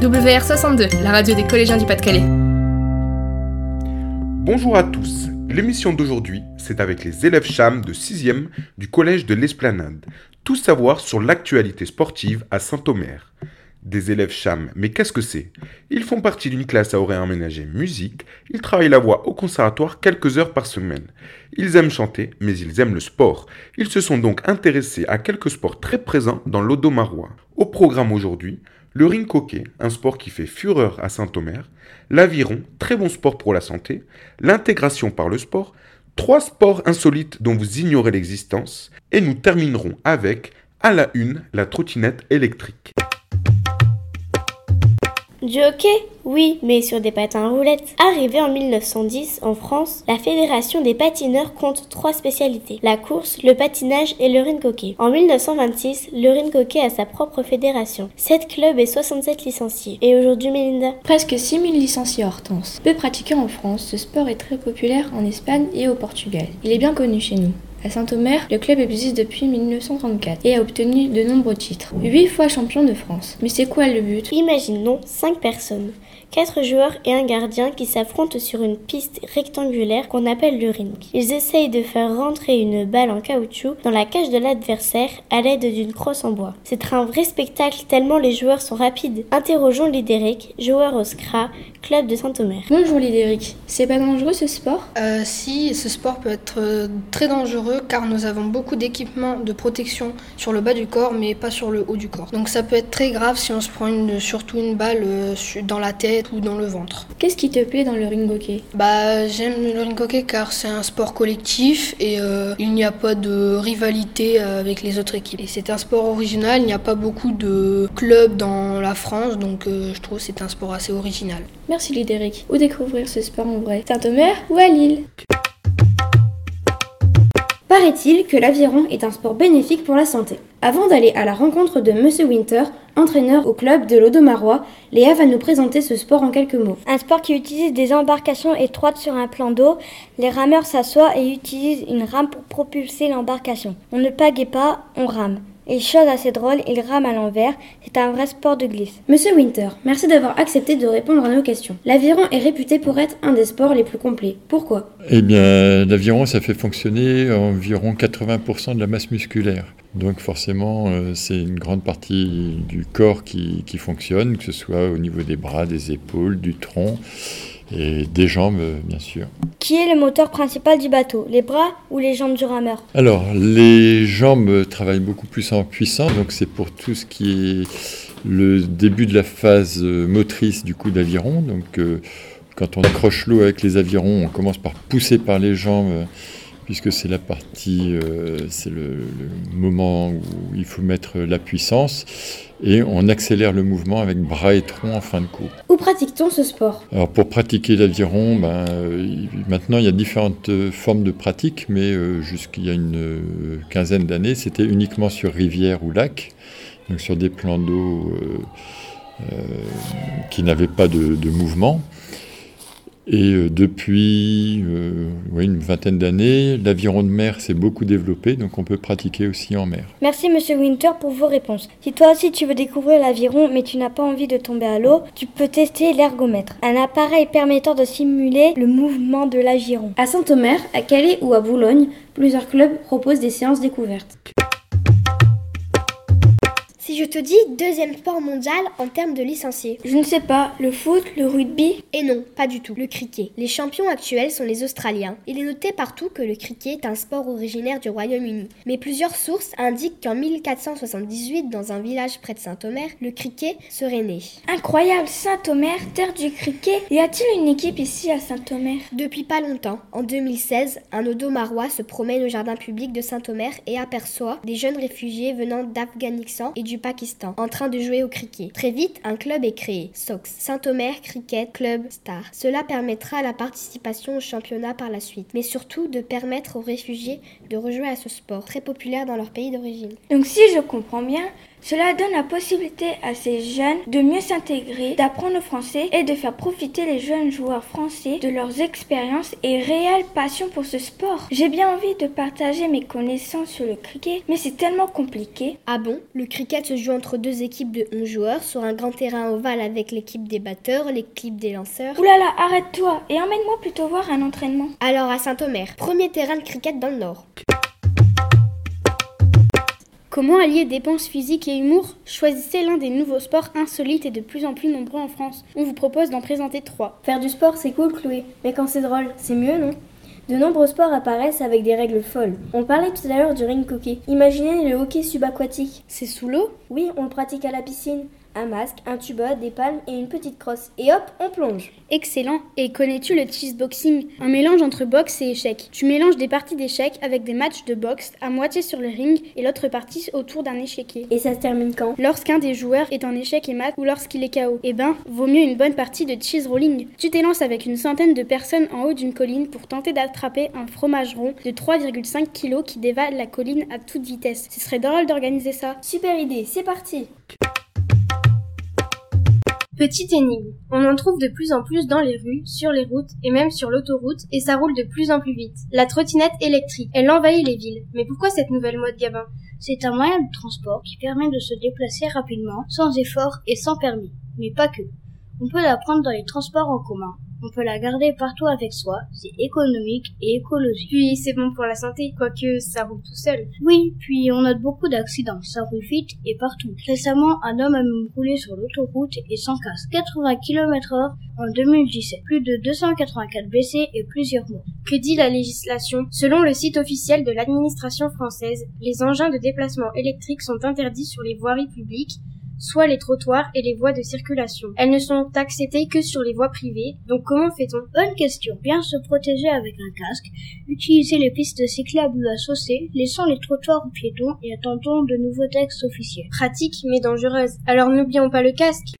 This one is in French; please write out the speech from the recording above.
WR62, la radio des collégiens du Pas-de-Calais. Bonjour à tous. L'émission d'aujourd'hui, c'est avec les élèves CHAM de 6e du collège de l'Esplanade. Tout savoir sur l'actualité sportive à Saint-Omer. Des élèves CHAM, mais qu'est-ce que c'est? Ils font partie d'une classe à horaire aménagé musique, ils travaillent la voix au conservatoire quelques heures par semaine. Ils aiment chanter, mais ils aiment le sport. Ils se sont donc intéressés à quelques sports très présents dans l'Odomarois. Au programme aujourd'hui, le ring hockey, un sport qui fait fureur à Saint-Omer, l'aviron, très bon sport pour la santé, l'intégration par le sport, trois sports insolites dont vous ignorez l'existence, et nous terminerons avec, à la une, la trottinette électrique. Du hockey Oui, mais sur des patins à roulettes. Arrivé en 1910 en France, la Fédération des patineurs compte trois spécialités la course, le patinage et le rink hockey. En 1926, le rink hockey a sa propre fédération, 7 clubs et 67 licenciés. Et aujourd'hui, Melinda Presque 6000 licenciés Hortense. Peu pratiqué en France, ce sport est très populaire en Espagne et au Portugal. Il est bien connu chez nous. À Saint-Omer, le club existe depuis 1934 et a obtenu de nombreux titres. 8 fois champion de France. Mais c'est quoi le but? Imaginons 5 personnes. 4 joueurs et un gardien qui s'affrontent sur une piste rectangulaire qu'on appelle le ring. Ils essayent de faire rentrer une balle en caoutchouc dans la cage de l'adversaire à l'aide d'une crosse en bois. C'est un vrai spectacle tellement les joueurs sont rapides. Interrogeons Lidéric, joueur au SCRA, club de Saint-Omer. Bonjour Lidéric, c'est pas dangereux ce sport? Euh, Si, ce sport peut être euh, très dangereux car nous avons beaucoup d'équipements de protection sur le bas du corps mais pas sur le haut du corps. Donc ça peut être très grave si on se prend une, surtout une balle euh, dans la tête ou dans le ventre. Qu'est-ce qui te plaît dans le ring hockey? Bah j'aime le ring hockey car c'est un sport collectif et euh, il n'y a pas de rivalité euh, avec les autres équipes. Et c'est un sport original, il n'y a pas beaucoup de clubs dans la France donc euh, je trouve c'est un sport assez original. Merci Lidéric. Où découvrir ce sport en vrai? Saint-Omer ou à Lille? Paraît-il que l'aviron est un sport bénéfique pour la santé. Avant d'aller à la rencontre de Monsieur Winter, entraîneur au club de l'Odomarois, Léa va nous présenter ce sport en quelques mots. Un sport qui utilise des embarcations étroites sur un plan d'eau. Les rameurs s'assoient et utilisent une rame pour propulser l'embarcation. On ne pagaie pas, on rame. Et chose assez drôle, il rame à l'envers. C'est un vrai sport de glisse. Monsieur Winter, merci d'avoir accepté de répondre à nos questions. L'aviron est réputé pour être un des sports les plus complets. Pourquoi? Eh bien, l'aviron, ça fait fonctionner environ 80% de la masse musculaire. Donc forcément, euh, c'est une grande partie du corps qui, qui fonctionne, que ce soit au niveau des bras, des épaules, du tronc et des jambes, bien sûr. Qui est le moteur principal du bateau Les bras ou les jambes du rameur? Alors, les jambes travaillent beaucoup plus en puissance, donc c'est pour tout ce qui est le début de la phase motrice du coup d'aviron. Donc, euh, quand on accroche l'eau avec les avirons, on commence par pousser par les jambes puisque c'est la partie, euh, c'est le, le, moment où il faut mettre la puissance, et on accélère le mouvement avec bras et tronc en fin de cours. Où pratique-t-on ce sport? Alors pour pratiquer l'aviron, ben, euh, maintenant il y a différentes formes de pratique, mais euh, jusqu'il y a une euh, quinzaine d'années, c'était uniquement sur rivière ou lac, donc sur des plans d'eau qui n'avaient pas de, de mouvement. Et euh, depuis euh, une vingtaine d'années, l'aviron de mer s'est beaucoup développé, donc on peut pratiquer aussi en mer. Merci Monsieur Winter pour vos réponses. Si toi aussi tu veux découvrir l'aviron mais tu n'as pas envie de tomber à l'eau, tu peux tester l'ergomètre, un appareil permettant de simuler le mouvement de l'aviron. À Saint-Omer, à Calais ou à Boulogne, plusieurs clubs proposent des séances découvertes. Si je te dis deuxième sport mondial en termes de licenciés. Je ne sais pas, le foot, le rugby Et non, pas du tout, le cricket. Les champions actuels sont les Australiens. Il est noté partout que le cricket est un sport originaire du Royaume-Uni. Mais plusieurs sources indiquent qu'en 1478, dans un village près de Saint-Omer, le cricket serait né. Incroyable, Saint-Omer, terre du cricket. Y a-t-il une équipe ici à Saint-Omer? Depuis pas longtemps, en 2016, un odomarois se promène au jardin public de Saint-Omer et aperçoit des jeunes réfugiés venant d'Afghanistan et du Pakistan, en train de jouer au cricket. Très vite, un club est créé, SOX, Saint-Omer Cricket Club Star. Cela permettra la participation au championnat par la suite, mais surtout de permettre aux réfugiés de rejouer à ce sport, très populaire dans leur pays d'origine. Donc si je comprends bien, Cela donne la possibilité à ces jeunes de mieux s'intégrer, d'apprendre le français et de faire profiter les jeunes joueurs français de leurs expériences et réelle passion pour ce sport. J'ai bien envie de partager mes connaissances sur le cricket, mais c'est tellement compliqué. Ah bon? Le cricket se joue entre deux équipes de 11 joueurs sur un grand terrain ovale avec l'équipe des batteurs, l'équipe des lanceurs. Oulala, arrête-toi et emmène-moi plutôt voir un entraînement. Alors à Saint-Omer, premier terrain de cricket dans le Nord. Comment allier dépenses physiques et humour? Choisissez l'un des nouveaux sports insolites et de plus en plus nombreux en France. On vous propose d'en présenter trois. Faire du sport, c'est cool, Chloé. Mais quand c'est drôle, c'est mieux, non? De nombreux sports apparaissent avec des règles folles. On parlait tout à l'heure du ring hockey. Imaginez le hockey subaquatique. C'est sous l'eau? Oui, on le pratique à la piscine un masque, un tuba, des palmes et une petite crosse. Et hop, on plonge. Excellent. Et connais-tu le cheese boxing? Un mélange entre boxe et échec. Tu mélanges des parties d'échecs avec des matchs de boxe à moitié sur le ring et l'autre partie autour d'un échiquier. Et ça se termine quand? Lorsqu'un des joueurs est en échec et mat ou lorsqu'il est KO. Eh ben, vaut mieux une bonne partie de cheese rolling. Tu t'élances avec une centaine de personnes en haut d'une colline pour tenter d'attraper un fromage rond de 3,5 kg qui dévale la colline à toute vitesse. Ce serait drôle d'organiser ça. Super idée, c'est parti Petite énigme. On en trouve de plus en plus dans les rues, sur les routes et même sur l'autoroute et ça roule de plus en plus vite. La trottinette électrique, elle envahit les villes. Mais pourquoi cette nouvelle mode, Gabin? C'est un moyen de transport qui permet de se déplacer rapidement, sans effort et sans permis. Mais pas que. On peut la prendre dans les transports en commun, on peut la garder partout avec soi, c'est économique et écologique. Puis c'est bon pour la santé, quoique ça roule tout seul. Oui, puis on note beaucoup d'accidents, ça roule vite et partout. Récemment, un homme a même roulé sur l'autoroute et sans casque. 80 km heure en 2017. Plus de 284 blessés et plusieurs morts. Que dit la législation? Selon le site officiel de l'administration française, les engins de déplacement électriques sont interdits sur les voiries publiques soit les trottoirs et les voies de circulation. Elles ne sont acceptées que sur les voies privées, donc comment fait-on? Bonne question. Bien se protéger avec un casque, utiliser les pistes cyclables à saucer, laissant les trottoirs aux piétons et attendons de nouveaux textes officiels. Pratique mais dangereuse. Alors n'oublions pas le casque.